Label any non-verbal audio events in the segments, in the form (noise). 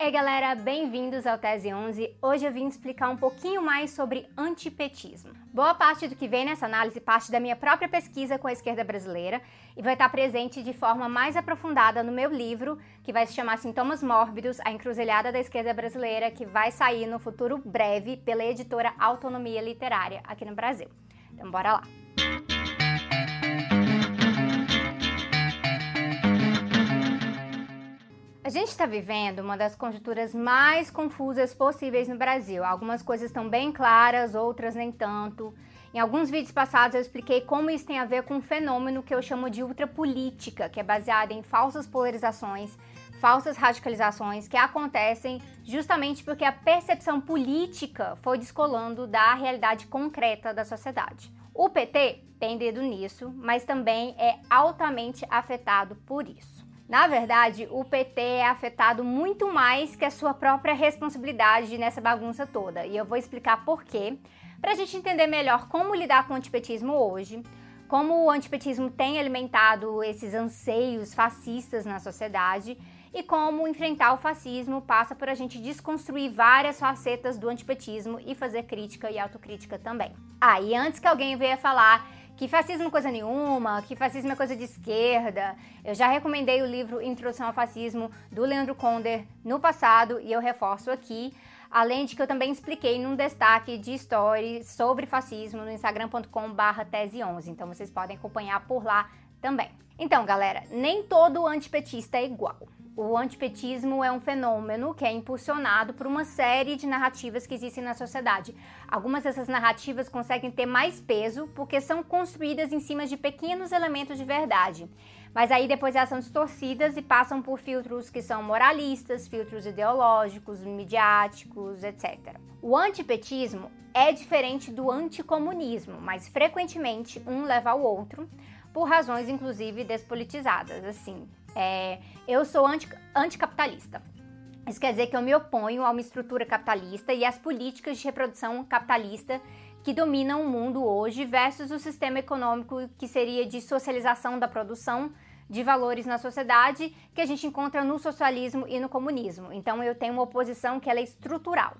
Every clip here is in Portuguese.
Ei galera, bem-vindos ao Tese 11. Hoje eu vim explicar um pouquinho mais sobre antipetismo. Boa parte do que vem nessa análise parte da minha própria pesquisa com a esquerda brasileira e vai estar presente de forma mais aprofundada no meu livro, que vai se chamar Sintomas Mórbidos: A Encruzilhada da Esquerda Brasileira, que vai sair no futuro breve pela editora Autonomia Literária aqui no Brasil. Então bora lá. A gente está vivendo uma das conjunturas mais confusas possíveis no Brasil. Algumas coisas estão bem claras, outras nem tanto. Em alguns vídeos passados eu expliquei como isso tem a ver com um fenômeno que eu chamo de ultrapolítica, que é baseado em falsas polarizações, falsas radicalizações que acontecem justamente porque a percepção política foi descolando da realidade concreta da sociedade. O PT tem dedo nisso, mas também é altamente afetado por isso. Na verdade, o PT é afetado muito mais que a sua própria responsabilidade nessa bagunça toda. E eu vou explicar por quê, para a gente entender melhor como lidar com o antipetismo hoje, como o antipetismo tem alimentado esses anseios fascistas na sociedade e como enfrentar o fascismo passa por a gente desconstruir várias facetas do antipetismo e fazer crítica e autocrítica também. Ah, e antes que alguém venha falar que fascismo é coisa nenhuma, que fascismo é coisa de esquerda. Eu já recomendei o livro Introdução ao Fascismo do Leandro Conder no passado e eu reforço aqui. Além de que eu também expliquei num destaque de stories sobre fascismo no instagram.com/tese11. Então vocês podem acompanhar por lá também. Então, galera, nem todo antipetista é igual. O antipetismo é um fenômeno que é impulsionado por uma série de narrativas que existem na sociedade. Algumas dessas narrativas conseguem ter mais peso porque são construídas em cima de pequenos elementos de verdade. Mas aí depois elas são distorcidas e passam por filtros que são moralistas, filtros ideológicos, midiáticos, etc. O antipetismo é diferente do anticomunismo, mas frequentemente um leva ao outro por razões inclusive despolitizadas, assim. É, eu sou anti, anticapitalista. Isso quer dizer que eu me oponho a uma estrutura capitalista e às políticas de reprodução capitalista que dominam o mundo hoje versus o sistema econômico que seria de socialização da produção de valores na sociedade que a gente encontra no socialismo e no comunismo. Então eu tenho uma oposição que é estrutural.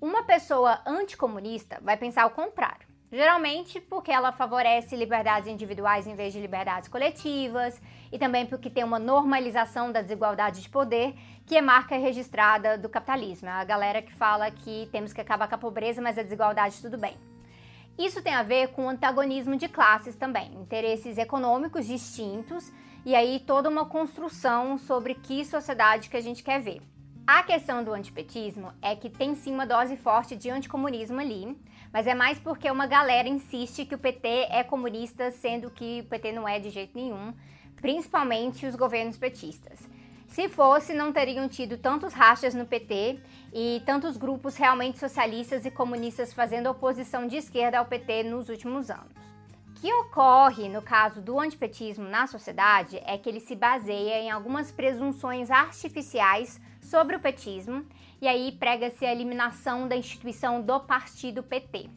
Uma pessoa anticomunista vai pensar o contrário. Geralmente porque ela favorece liberdades individuais em vez de liberdades coletivas e também porque tem uma normalização da desigualdade de poder, que é marca registrada do capitalismo. É a galera que fala que temos que acabar com a pobreza, mas a desigualdade tudo bem. Isso tem a ver com o antagonismo de classes também, interesses econômicos distintos e aí toda uma construção sobre que sociedade que a gente quer ver. A questão do antipetismo é que tem sim uma dose forte de anticomunismo ali, mas é mais porque uma galera insiste que o PT é comunista, sendo que o PT não é de jeito nenhum, principalmente os governos petistas. Se fosse, não teriam tido tantos rachas no PT e tantos grupos realmente socialistas e comunistas fazendo oposição de esquerda ao PT nos últimos anos. O que ocorre no caso do antipetismo na sociedade é que ele se baseia em algumas presunções artificiais sobre o petismo, e aí prega-se a eliminação da instituição do partido PT.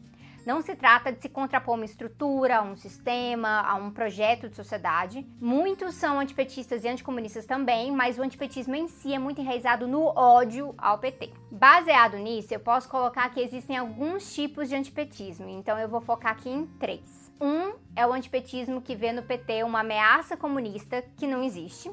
Não se trata de se contrapor uma estrutura, a um sistema, a um projeto de sociedade. Muitos são antipetistas e anticomunistas também, mas o antipetismo em si é muito enraizado no ódio ao PT. Baseado nisso, eu posso colocar que existem alguns tipos de antipetismo, então eu vou focar aqui em três. Um é o antipetismo que vê no PT uma ameaça comunista que não existe.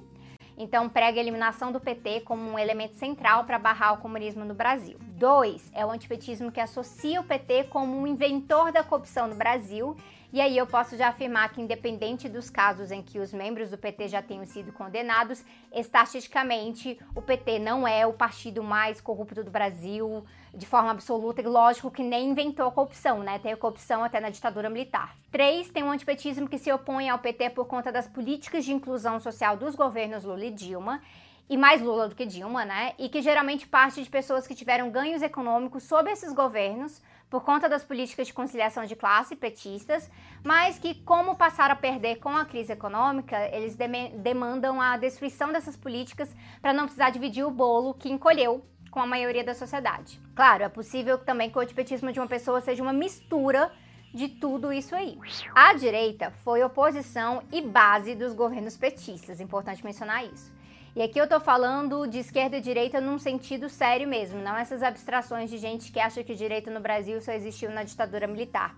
Então, prega a eliminação do PT como um elemento central para barrar o comunismo no Brasil. Dois, é o antipetismo que associa o PT como um inventor da corrupção no Brasil e aí eu posso já afirmar que, independente dos casos em que os membros do PT já tenham sido condenados, estatisticamente o PT não é o partido mais corrupto do Brasil de forma absoluta, e lógico que nem inventou a corrupção, né? Tem a corrupção até na ditadura militar. Três, tem um antipetismo que se opõe ao PT por conta das políticas de inclusão social dos governos Lula e Dilma e mais Lula do que Dilma, né? E que geralmente parte de pessoas que tiveram ganhos econômicos sob esses governos por conta das políticas de conciliação de classe petistas, mas que, como passaram a perder com a crise econômica, eles demandam a destruição dessas políticas para não precisar dividir o bolo que encolheu com a maioria da sociedade. Claro, é possível também que o antipetismo de uma pessoa seja uma mistura de tudo isso aí. A direita foi oposição e base dos governos petistas, importante mencionar isso. E aqui eu tô falando de esquerda e direita num sentido sério mesmo, não essas abstrações de gente que acha que direita no Brasil só existiu na ditadura militar.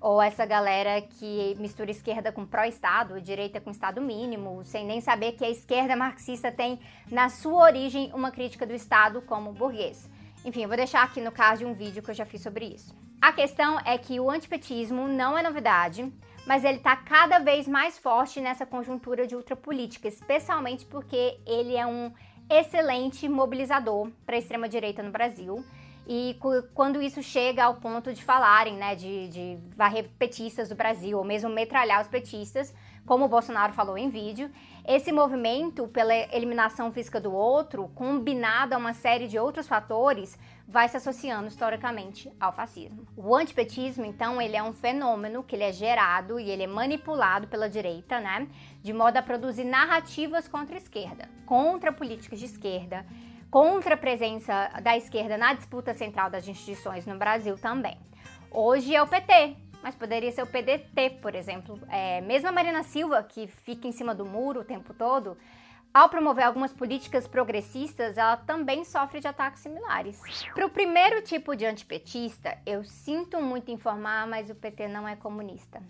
Ou essa galera que mistura esquerda com pró-Estado, direita com Estado mínimo, sem nem saber que a esquerda marxista tem na sua origem uma crítica do Estado como burguês. Enfim, eu vou deixar aqui no card um vídeo que eu já fiz sobre isso. A questão é que o antipetismo não é novidade, mas ele está cada vez mais forte nessa conjuntura de ultrapolítica, especialmente porque ele é um excelente mobilizador para a extrema-direita no Brasil. E quando isso chega ao ponto de falarem, né, de, de varrer petistas do Brasil, ou mesmo metralhar os petistas, como o Bolsonaro falou em vídeo, esse movimento pela eliminação física do outro, combinado a uma série de outros fatores, vai se associando historicamente ao fascismo. O antipetismo, então, ele é um fenômeno que ele é gerado e ele é manipulado pela direita, né, de modo a produzir narrativas contra a esquerda, contra políticas de esquerda, contra a presença da esquerda na disputa central das instituições no Brasil também. Hoje é o PT, mas poderia ser o PDT, por exemplo. É, mesmo a Marina Silva, que fica em cima do muro o tempo todo, ao promover algumas políticas progressistas, ela também sofre de ataques similares. Para o primeiro tipo de antipetista, eu sinto muito informar, mas o PT não é comunista.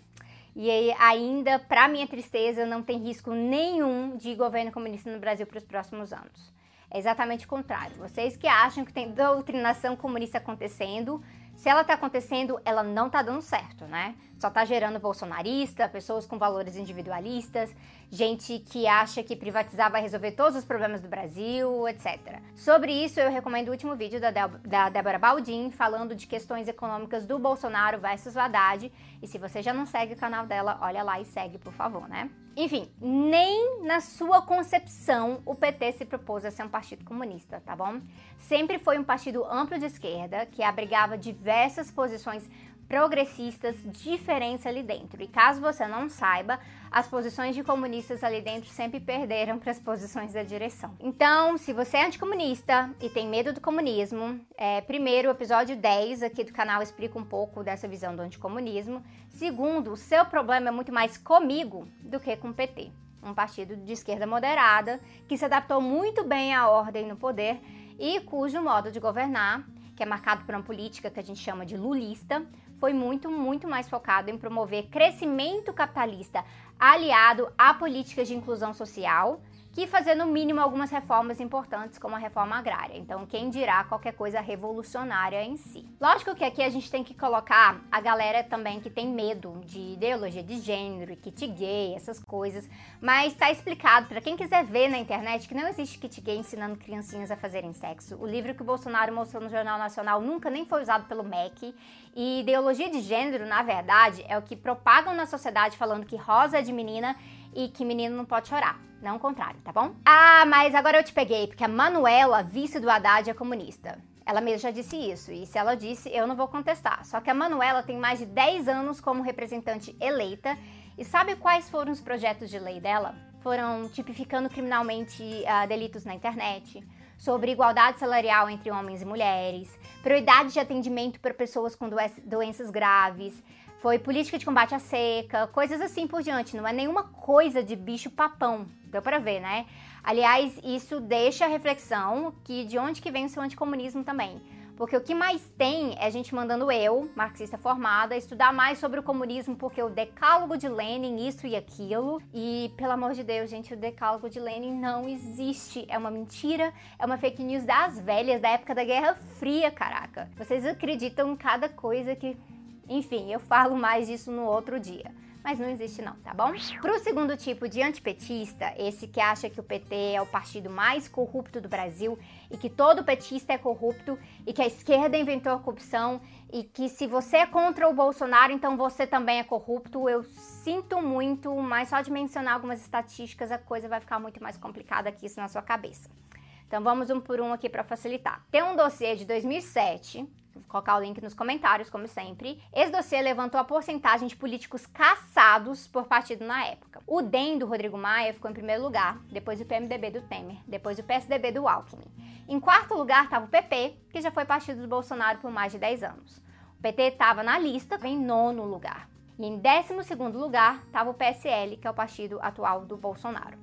E ainda, para minha tristeza, não tem risco nenhum de governo comunista no Brasil para os próximos anos. É exatamente o contrário. Vocês que acham que tem doutrinação comunista acontecendo, se ela está acontecendo, ela não está dando certo, né? Só está gerando bolsonarista, pessoas com valores individualistas, gente que acha que privatizar vai resolver todos os problemas do Brasil, etc. Sobre isso, eu recomendo o último vídeo da, da Débora Baldin, falando de questões econômicas do Bolsonaro versus o Haddad. E se você já não segue o canal dela, olha lá e segue, por favor, né? Enfim, nem na sua concepção o PT se propôs a ser um partido comunista, tá bom? Sempre foi um partido amplo de esquerda que abrigava diversas posições progressistas diferentes ali dentro. E caso você não saiba, as posições de comunistas ali dentro sempre perderam para as posições da direção. Então, se você é anticomunista e tem medo do comunismo, é, primeiro, o episódio 10 aqui do canal explica um pouco dessa visão do anticomunismo. Segundo, o seu problema é muito mais comigo do que com o PT. Um partido de esquerda moderada que se adaptou muito bem à ordem no poder e cujo modo de governar, que é marcado por uma política que a gente chama de lulista, foi muito, muito mais focado em promover crescimento capitalista aliado a políticas de inclusão social que fazer no mínimo algumas reformas importantes, como a reforma agrária. Então, quem dirá qualquer coisa revolucionária em si. Lógico que aqui a gente tem que colocar a galera também que tem medo de ideologia de gênero, kit gay, essas coisas, mas tá explicado para quem quiser ver na internet que não existe kit gay ensinando criancinhas a fazerem sexo. O livro que o Bolsonaro mostrou no Jornal Nacional nunca nem foi usado pelo MEC. E ideologia de gênero, na verdade, é o que propagam na sociedade falando que rosa é de menina e que menino não pode chorar. Não o contrário, tá bom? Ah, mas agora eu te peguei, porque a Manuela, vice do Haddad, é comunista. Ela mesma já disse isso, e se ela disse, eu não vou contestar. Só que a Manuela tem mais de 10 anos como representante eleita, e sabe quais foram os projetos de lei dela? Foram tipificando criminalmente uh, delitos na internet, sobre igualdade salarial entre homens e mulheres, prioridade de atendimento para pessoas com doenças graves, foi política de combate à seca, coisas assim por diante. Não é nenhuma coisa de bicho papão. Deu para ver, né? Aliás, isso deixa a reflexão que de onde que vem o seu anticomunismo também. Porque o que mais tem é a gente mandando eu, marxista formada, estudar mais sobre o comunismo, porque o decálogo de Lenin, isso e aquilo. E, pelo amor de Deus, gente, o decálogo de Lenin não existe. É uma mentira, é uma fake news das velhas, da época da Guerra Fria, caraca. Vocês acreditam em cada coisa que enfim, eu falo mais disso no outro dia. Mas não existe não, tá bom? Para o segundo tipo de antipetista, esse que acha que o PT é o partido mais corrupto do Brasil e que todo petista é corrupto e que a esquerda inventou a corrupção e que se você é contra o Bolsonaro, então você também é corrupto, eu sinto muito, mas só de mencionar algumas estatísticas a coisa vai ficar muito mais complicada aqui isso na sua cabeça. Então vamos um por um aqui para facilitar. Tem um dossiê de 2007 Vou colocar o link nos comentários, como sempre. Esse dossiê levantou a porcentagem de políticos caçados por partido na época. O DEM do Rodrigo Maia ficou em primeiro lugar, depois o PMDB do Temer, depois o PSDB do Alckmin. Em quarto lugar estava o PP, que já foi partido do Bolsonaro por mais de 10 anos. O PT estava na lista, em nono lugar. E em décimo segundo lugar estava o PSL, que é o partido atual do Bolsonaro.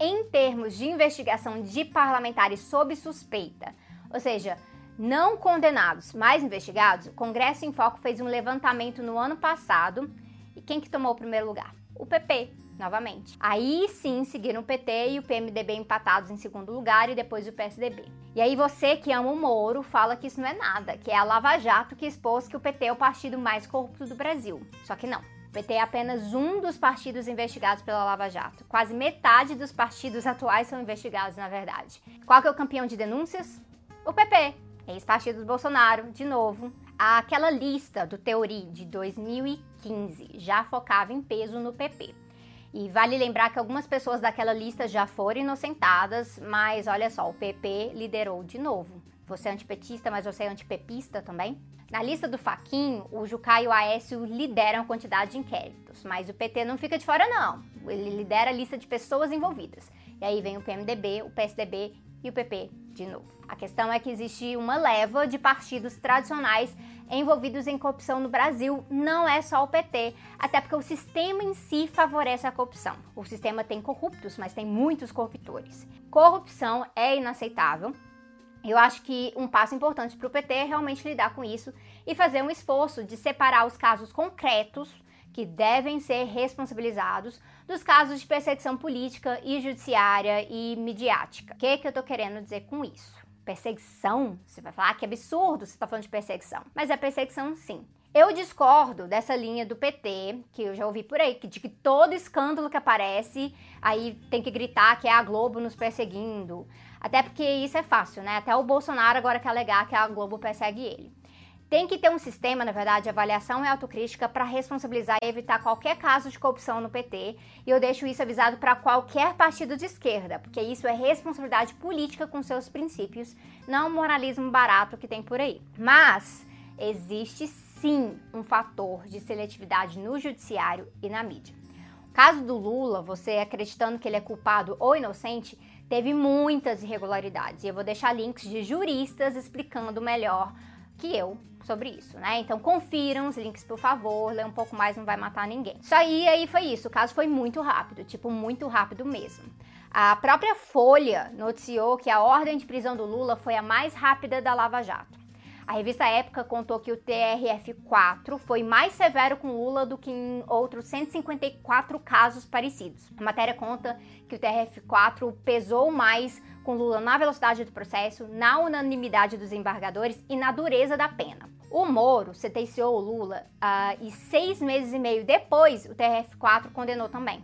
em termos de investigação de parlamentares sob suspeita, ou seja, não condenados, mas investigados, o Congresso em Foco fez um levantamento no ano passado. E quem que tomou o primeiro lugar? O PP, novamente. Aí sim seguiram o PT e o PMDB empatados em segundo lugar e depois o PSDB. E aí você que ama o Moro fala que isso não é nada, que é a Lava Jato que expôs que o PT é o partido mais corrupto do Brasil. Só que não. O PT é apenas um dos partidos investigados pela Lava Jato. Quase metade dos partidos atuais são investigados, na verdade. Qual que é o campeão de denúncias? O PP, ex-partido do Bolsonaro, de novo. Aquela lista do Teori de 2015 já focava em peso no PP. E vale lembrar que algumas pessoas daquela lista já foram inocentadas, mas olha só, o PP liderou de novo. Você é antipetista, mas você é antipepista também? Na lista do Faquinho, o Jucá e o Aécio lideram a quantidade de inquéritos, mas o PT não fica de fora não. Ele lidera a lista de pessoas envolvidas. E aí vem o PMDB, o PSDB e o PP de novo. A questão é que existe uma leva de partidos tradicionais envolvidos em corrupção no Brasil, não é só o PT, até porque o sistema em si favorece a corrupção. O sistema tem corruptos, mas tem muitos corruptores. Corrupção é inaceitável. Eu acho que um passo importante para o PT é realmente lidar com isso e fazer um esforço de separar os casos concretos que devem ser responsabilizados dos casos de perseguição política e judiciária e midiática. O que, que eu estou querendo dizer com isso? Perseguição? Você vai falar ah, que absurdo você está falando de perseguição. Mas é perseguição sim. Eu discordo dessa linha do PT, que eu já ouvi por aí, de que todo escândalo que aparece, aí tem que gritar que é a Globo nos perseguindo. Até porque isso é fácil, né? Até o Bolsonaro agora quer alegar que a Globo persegue ele. Tem que ter um sistema, na verdade, de avaliação e autocrítica para responsabilizar e evitar qualquer caso de corrupção no PT. E eu deixo isso avisado para qualquer partido de esquerda, porque isso é responsabilidade política com seus princípios, não moralismo barato que tem por aí. Mas existe sim um fator de seletividade no judiciário e na mídia. O caso do Lula, você acreditando que ele é culpado ou inocente, teve muitas irregularidades. E eu vou deixar links de juristas explicando melhor que eu sobre isso, né? Então confiram os links, por favor, lê um pouco mais, não vai matar ninguém. Isso aí, aí foi isso, o caso foi muito rápido, tipo, muito rápido mesmo. A própria Folha noticiou que a ordem de prisão do Lula foi a mais rápida da Lava Jato. A revista Época contou que o TRF4 foi mais severo com Lula do que em outros 154 casos parecidos. A matéria conta que o TRF4 pesou mais com Lula na velocidade do processo, na unanimidade dos embargadores e na dureza da pena. O Moro sentenciou o Lula uh, e seis meses e meio depois o TRF4 condenou também.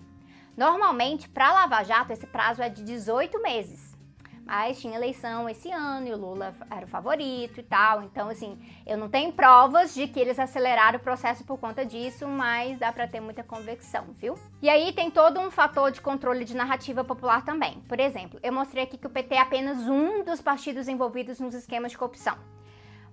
Normalmente, para Lava Jato, esse prazo é de 18 meses mas tinha eleição esse ano e o Lula era o favorito e tal. Então, assim, eu não tenho provas de que eles aceleraram o processo por conta disso, mas dá para ter muita convicção, viu? E aí tem todo um fator de controle de narrativa popular também. Por exemplo, eu mostrei aqui que o PT é apenas um dos partidos envolvidos nos esquemas de corrupção.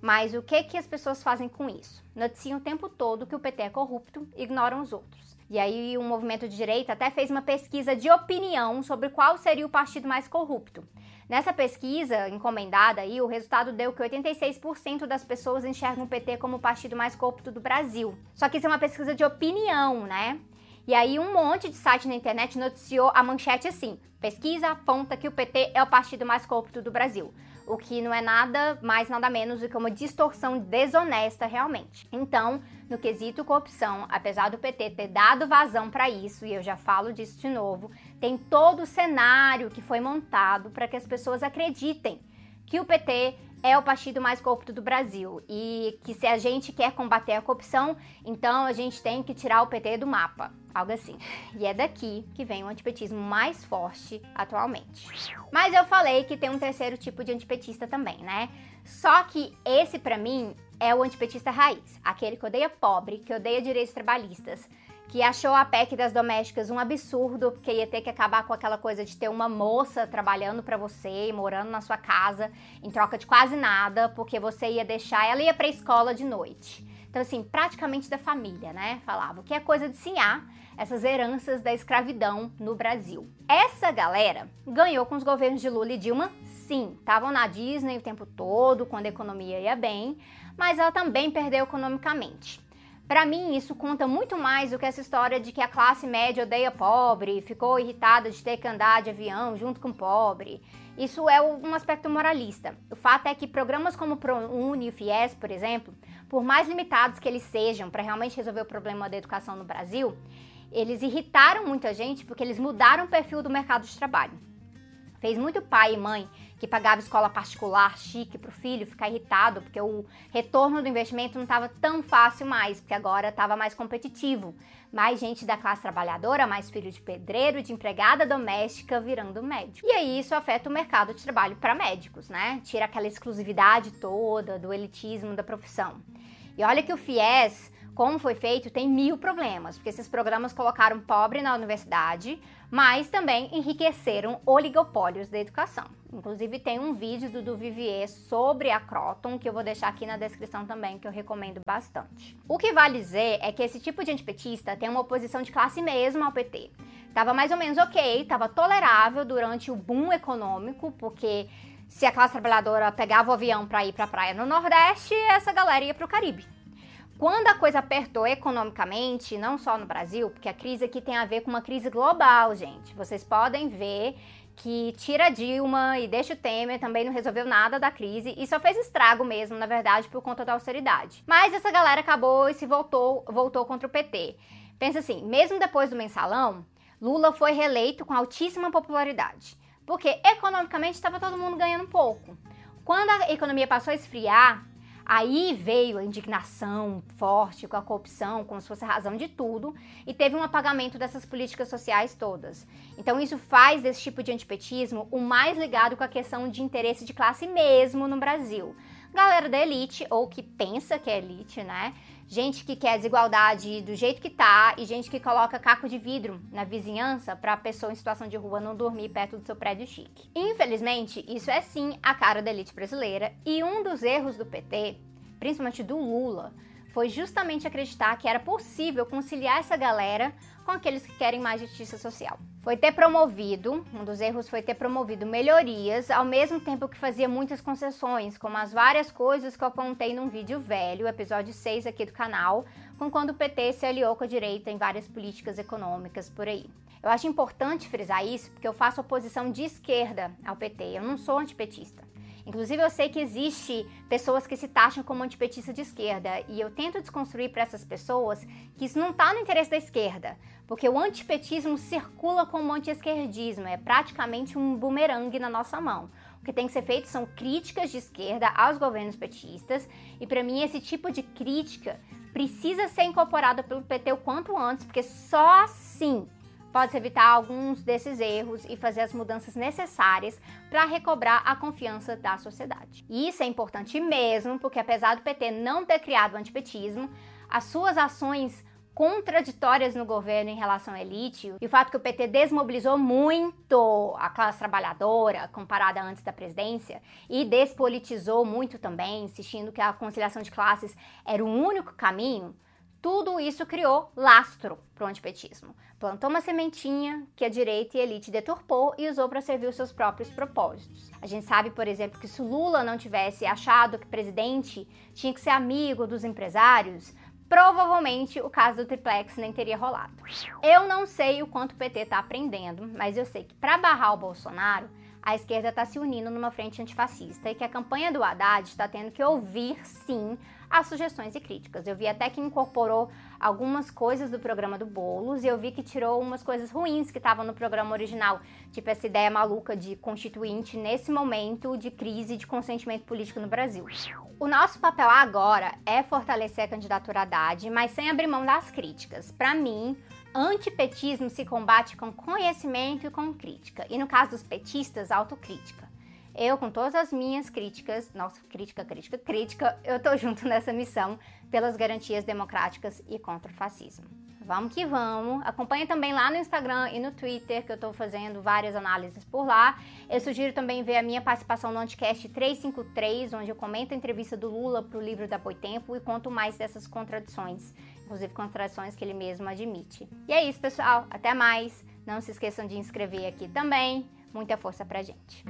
Mas o que, que as pessoas fazem com isso? Noticiam o tempo todo que o PT é corrupto ignoram os outros. E aí, um movimento de direita até fez uma pesquisa de opinião sobre qual seria o partido mais corrupto. Nessa pesquisa encomendada aí, o resultado deu que 86% das pessoas enxergam o PT como o partido mais corrupto do Brasil. Só que isso é uma pesquisa de opinião, né? E aí um monte de site na internet noticiou a manchete assim: pesquisa aponta que o PT é o partido mais corrupto do Brasil o que não é nada mais, nada menos do que uma distorção desonesta realmente. Então, no quesito corrupção, apesar do PT ter dado vazão para isso, e eu já falo disso de novo, tem todo o cenário que foi montado para que as pessoas acreditem que o PT é o partido mais corrupto do Brasil e que se a gente quer combater a corrupção, então a gente tem que tirar o PT do mapa, algo assim. E é daqui que vem o antipetismo mais forte atualmente. Mas eu falei que tem um terceiro tipo de antipetista também, né? Só que esse para mim é o antipetista raiz, aquele que odeia pobre, que odeia direitos trabalhistas, que achou a PEC das domésticas um absurdo, porque ia ter que acabar com aquela coisa de ter uma moça trabalhando para você e morando na sua casa em troca de quase nada, porque você ia deixar ela ia para escola de noite. Então assim, praticamente da família, né? Falava que é coisa de sinhar essas heranças da escravidão no Brasil. Essa galera ganhou com os governos de Lula e Dilma, sim, estavam na Disney o tempo todo, quando a economia ia bem, mas ela também perdeu economicamente. Para mim, isso conta muito mais do que essa história de que a classe média odeia pobre, ficou irritada de ter que andar de avião junto com pobre. Isso é um aspecto moralista. O fato é que programas como o ProUni e o FIES, por exemplo, por mais limitados que eles sejam para realmente resolver o problema da educação no Brasil, eles irritaram muita gente porque eles mudaram o perfil do mercado de trabalho. Fez muito pai e mãe que pagava escola particular chique para o filho ficar irritado porque o retorno do investimento não estava tão fácil mais, porque agora estava mais competitivo. Mais gente da classe trabalhadora, mais filho de pedreiro, de empregada doméstica virando médico. E aí isso afeta o mercado de trabalho para médicos, né? Tira aquela exclusividade toda do elitismo da profissão. E olha que o FIES como foi feito, tem mil problemas, porque esses programas colocaram pobre na universidade, mas também enriqueceram oligopólios da educação. Inclusive tem um vídeo do, do Vivier sobre a Croton, que eu vou deixar aqui na descrição também, que eu recomendo bastante. O que vale dizer é que esse tipo de antipetista tem uma oposição de classe mesmo ao PT. Tava mais ou menos ok, tava tolerável durante o boom econômico, porque se a classe trabalhadora pegava o avião para ir para a praia no Nordeste, essa galera ia para o Caribe. Quando a coisa apertou economicamente, não só no Brasil, porque a crise aqui tem a ver com uma crise global, gente. Vocês podem ver que tira Dilma e deixa o Temer também não resolveu nada da crise e só fez estrago mesmo, na verdade, por conta da austeridade. Mas essa galera acabou e se voltou, voltou contra o PT. Pensa assim, mesmo depois do mensalão, Lula foi reeleito com altíssima popularidade, porque economicamente estava todo mundo ganhando pouco. Quando a economia passou a esfriar, Aí veio a indignação forte com a corrupção, como se fosse a razão de tudo, e teve um apagamento dessas políticas sociais todas. Então isso faz desse tipo de antipetismo o mais ligado com a questão de interesse de classe mesmo no Brasil. Galera da elite, ou que pensa que é elite, né? Gente que quer desigualdade do jeito que tá e gente que coloca caco de vidro na vizinhança para a pessoa em situação de rua não dormir perto do seu prédio chique. Infelizmente, isso é sim a cara da elite brasileira e um dos erros do PT, principalmente do Lula, foi justamente acreditar que era possível conciliar essa galera com aqueles que querem mais justiça social. Foi ter promovido, um dos erros foi ter promovido melhorias, ao mesmo tempo que fazia muitas concessões, como as várias coisas que eu apontei num vídeo velho, episódio 6 aqui do canal, com quando o PT se aliou com a direita em várias políticas econômicas por aí. Eu acho importante frisar isso porque eu faço oposição de esquerda ao PT, eu não sou antipetista. Inclusive, eu sei que existe pessoas que se taxam como antipetista de esquerda e eu tento desconstruir para essas pessoas que isso não está no interesse da esquerda, porque o antipetismo circula como anti-esquerdismo, é praticamente um bumerangue na nossa mão. O que tem que ser feito são críticas de esquerda aos governos petistas e para mim esse tipo de crítica precisa ser incorporada pelo PT o quanto antes, porque só assim pode-se evitar alguns desses erros e fazer as mudanças necessárias para recobrar a confiança da sociedade. E isso é importante mesmo, porque apesar do PT não ter criado o antipetismo, as suas ações contraditórias no governo em relação à elite e o fato que o PT desmobilizou muito a classe trabalhadora comparada antes da presidência e despolitizou muito também, insistindo que a conciliação de classes era o único caminho, tudo isso criou lastro para o antipetismo. Plantou uma sementinha que a direita e a elite deturpou e usou para servir os seus próprios propósitos. A gente sabe, por exemplo, que se Lula não tivesse achado que presidente tinha que ser amigo dos empresários, provavelmente o caso do triplex nem teria rolado. Eu não sei o quanto o PT está aprendendo, mas eu sei que para barrar o Bolsonaro, a esquerda está se unindo numa frente antifascista e que a campanha do Haddad está tendo que ouvir, sim, as sugestões e críticas. Eu vi até que incorporou algumas coisas do programa do Boulos e eu vi que tirou umas coisas ruins que estavam no programa original, tipo essa ideia maluca de constituinte nesse momento de crise de consentimento político no Brasil. O nosso papel agora é fortalecer a candidatura Haddad, mas sem abrir mão das críticas. Para mim, Antipetismo se combate com conhecimento e com crítica, e no caso dos petistas, autocrítica. Eu, com todas as minhas críticas, nossa, crítica, crítica, crítica, eu tô junto (laughs) nessa missão pelas garantias democráticas e contra o fascismo. Vamos que vamos. Acompanhe também lá no Instagram e no Twitter, que eu estou fazendo várias análises por lá. Eu sugiro também ver a minha participação no Anticast 353, onde eu comento a entrevista do Lula para o livro da Boitempo e conto mais dessas contradições inclusive contradições que ele mesmo admite. E é isso, pessoal. Até mais. Não se esqueçam de inscrever aqui também. Muita força pra gente.